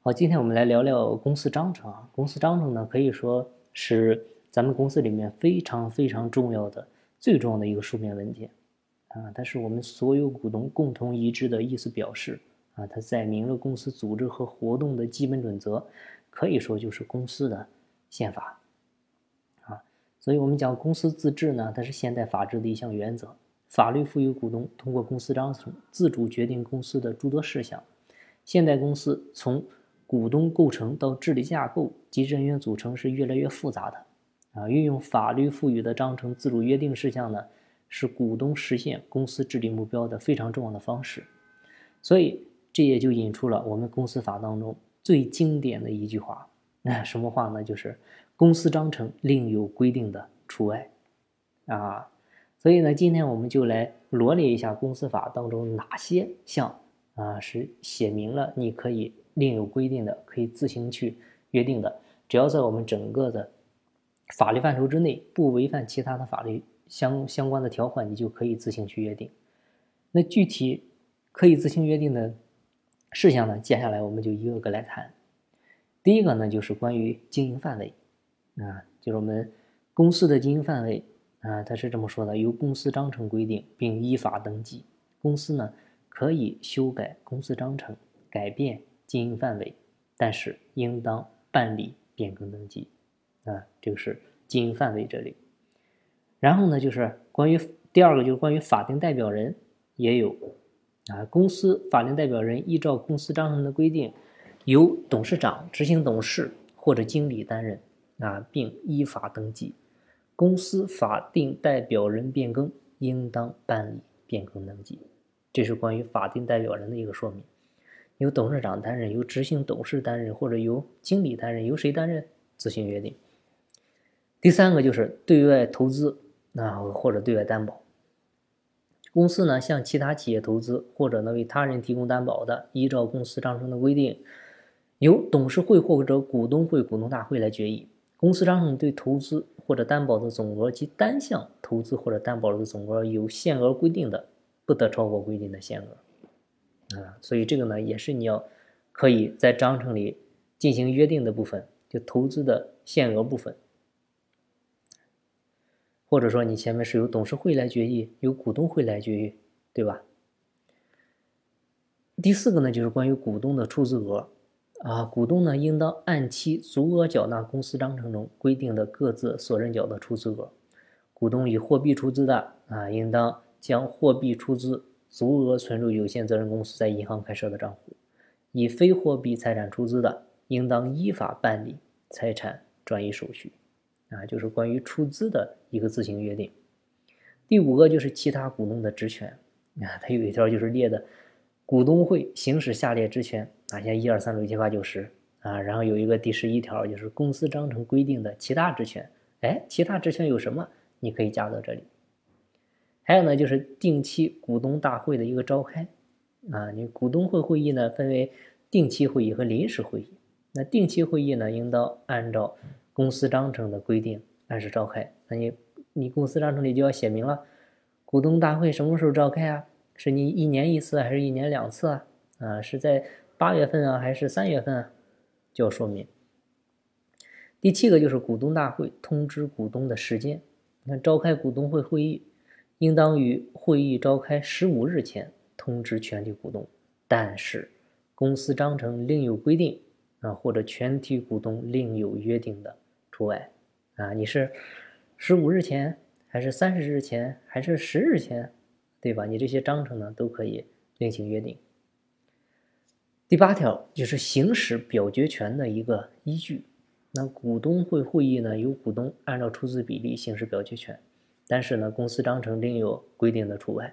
好，今天我们来聊聊公司章程啊。公司章程呢，可以说是咱们公司里面非常非常重要的、最重要的一个书面文件啊。它是我们所有股东共同一致的意思表示啊。它载明了公司组织和活动的基本准则，可以说就是公司的宪法啊。所以我们讲公司自治呢，它是现代法治的一项原则。法律赋予股东通过公司章程自主决定公司的诸多事项。现代公司从股东构成到治理架构及人员组成是越来越复杂的，啊，运用法律赋予的章程自主约定事项呢，是股东实现公司治理目标的非常重要的方式。所以这也就引出了我们公司法当中最经典的一句话，那什么话呢？就是公司章程另有规定的除外，啊。所以呢，今天我们就来罗列一下公司法当中哪些项啊是写明了你可以另有规定的，可以自行去约定的。只要在我们整个的法律范畴之内，不违反其他的法律相相关的条款，你就可以自行去约定。那具体可以自行约定的事项呢？接下来我们就一个个来谈。第一个呢，就是关于经营范围啊，就是我们公司的经营范围。啊，他是这么说的：由公司章程规定，并依法登记。公司呢可以修改公司章程，改变经营范围，但是应当办理变更登记。啊，这个是经营范围这里。然后呢，就是关于第二个，就是关于法定代表人也有。啊，公司法定代表人依照公司章程的规定，由董事长、执行董事或者经理担任。啊，并依法登记。公司法定代表人变更，应当办理变更登记。这是关于法定代表人的一个说明。由董事长担任，由执行董事担任，或者由经理担任，由谁担任自行约定。第三个就是对外投资啊，或者对外担保。公司呢向其他企业投资，或者呢为他人提供担保的，依照公司章程的规定，由董事会或者股东会、股东大会来决议。公司章程对投资或者担保的总额及单项投资或者担保的总额有限额规定的，不得超过规定的限额。啊，所以这个呢也是你要可以在章程里进行约定的部分，就投资的限额部分，或者说你前面是由董事会来决议，由股东会来决议，对吧？第四个呢就是关于股东的出资额。啊，股东呢应当按期足额缴纳公司章程中规定的各自所认缴的出资额。股东以货币出资的啊，应当将货币出资足额存入有限责任公司在银行开设的账户；以非货币财产出资的，应当依法办理财产转移手续。啊，就是关于出资的一个自行约定。第五个就是其他股东的职权啊，它有一条就是列的。股东会行使下列职权啊，像一二三六七八九十啊，然后有一个第十一条，就是公司章程规定的其他职权。哎，其他职权有什么？你可以加到这里。还有呢，就是定期股东大会的一个召开啊，你股东会会议呢分为定期会议和临时会议。那定期会议呢，应当按照公司章程的规定按时召开。那你你公司章程里就要写明了，股东大会什么时候召开啊？是你一年一次还是一年两次啊？啊，是在八月份啊还是三月份啊？就要说明。第七个就是股东大会通知股东的时间。你看，召开股东会会议，应当于会议召开十五日前通知全体股东。但是，公司章程另有规定啊，或者全体股东另有约定的除外啊。你是十五日前，还是三十日前，还是十日前？对吧？你这些章程呢都可以另行约定。第八条就是行使表决权的一个依据。那股东会会议呢，由股东按照出资比例行使表决权，但是呢，公司章程另有规定的除外。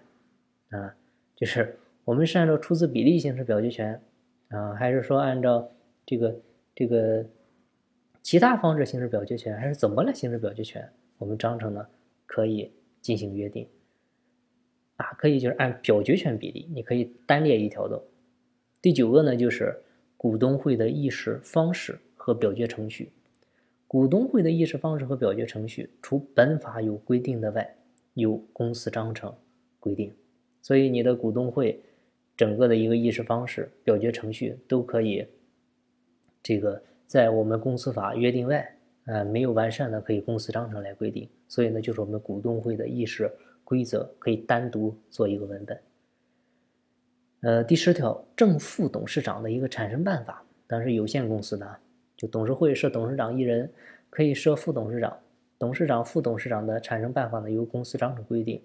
啊，就是我们是按照出资比例行使表决权啊，还是说按照这个这个其他方式行使表决权，还是怎么来行使表决权？我们章程呢可以进行约定。啊，可以就是按表决权比例，你可以单列一条的。第九个呢，就是股东会的议事方式和表决程序。股东会的议事方式和表决程序，除本法有规定的外，由公司章程规定。所以你的股东会整个的一个议事方式、表决程序都可以这个在我们公司法约定外，呃，没有完善的可以公司章程来规定。所以呢，就是我们股东会的议事规则可以单独做一个文本。呃，第十条，正副董事长的一个产生办法，当然是有限公司的，就董事会设董事长一人，可以设副董事长。董事长、副董事长的产生办法呢，由公司章程规定。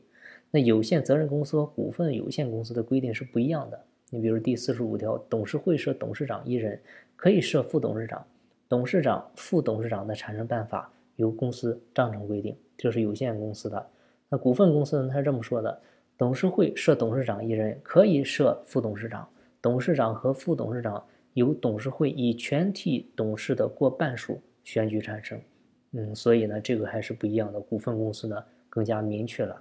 那有限责任公司和股份有限公司的规定是不一样的。你比如第四十五条，董事会设董事长一人，可以设副董事长。董事长、副董事长的产生办法由公司章程规定，这是有限公司的。那股份公司呢，它是这么说的。董事会设董事长一人，可以设副董事长。董事长和副董事长由董事会以全体董事的过半数选举产生。嗯，所以呢，这个还是不一样的。股份公司呢更加明确了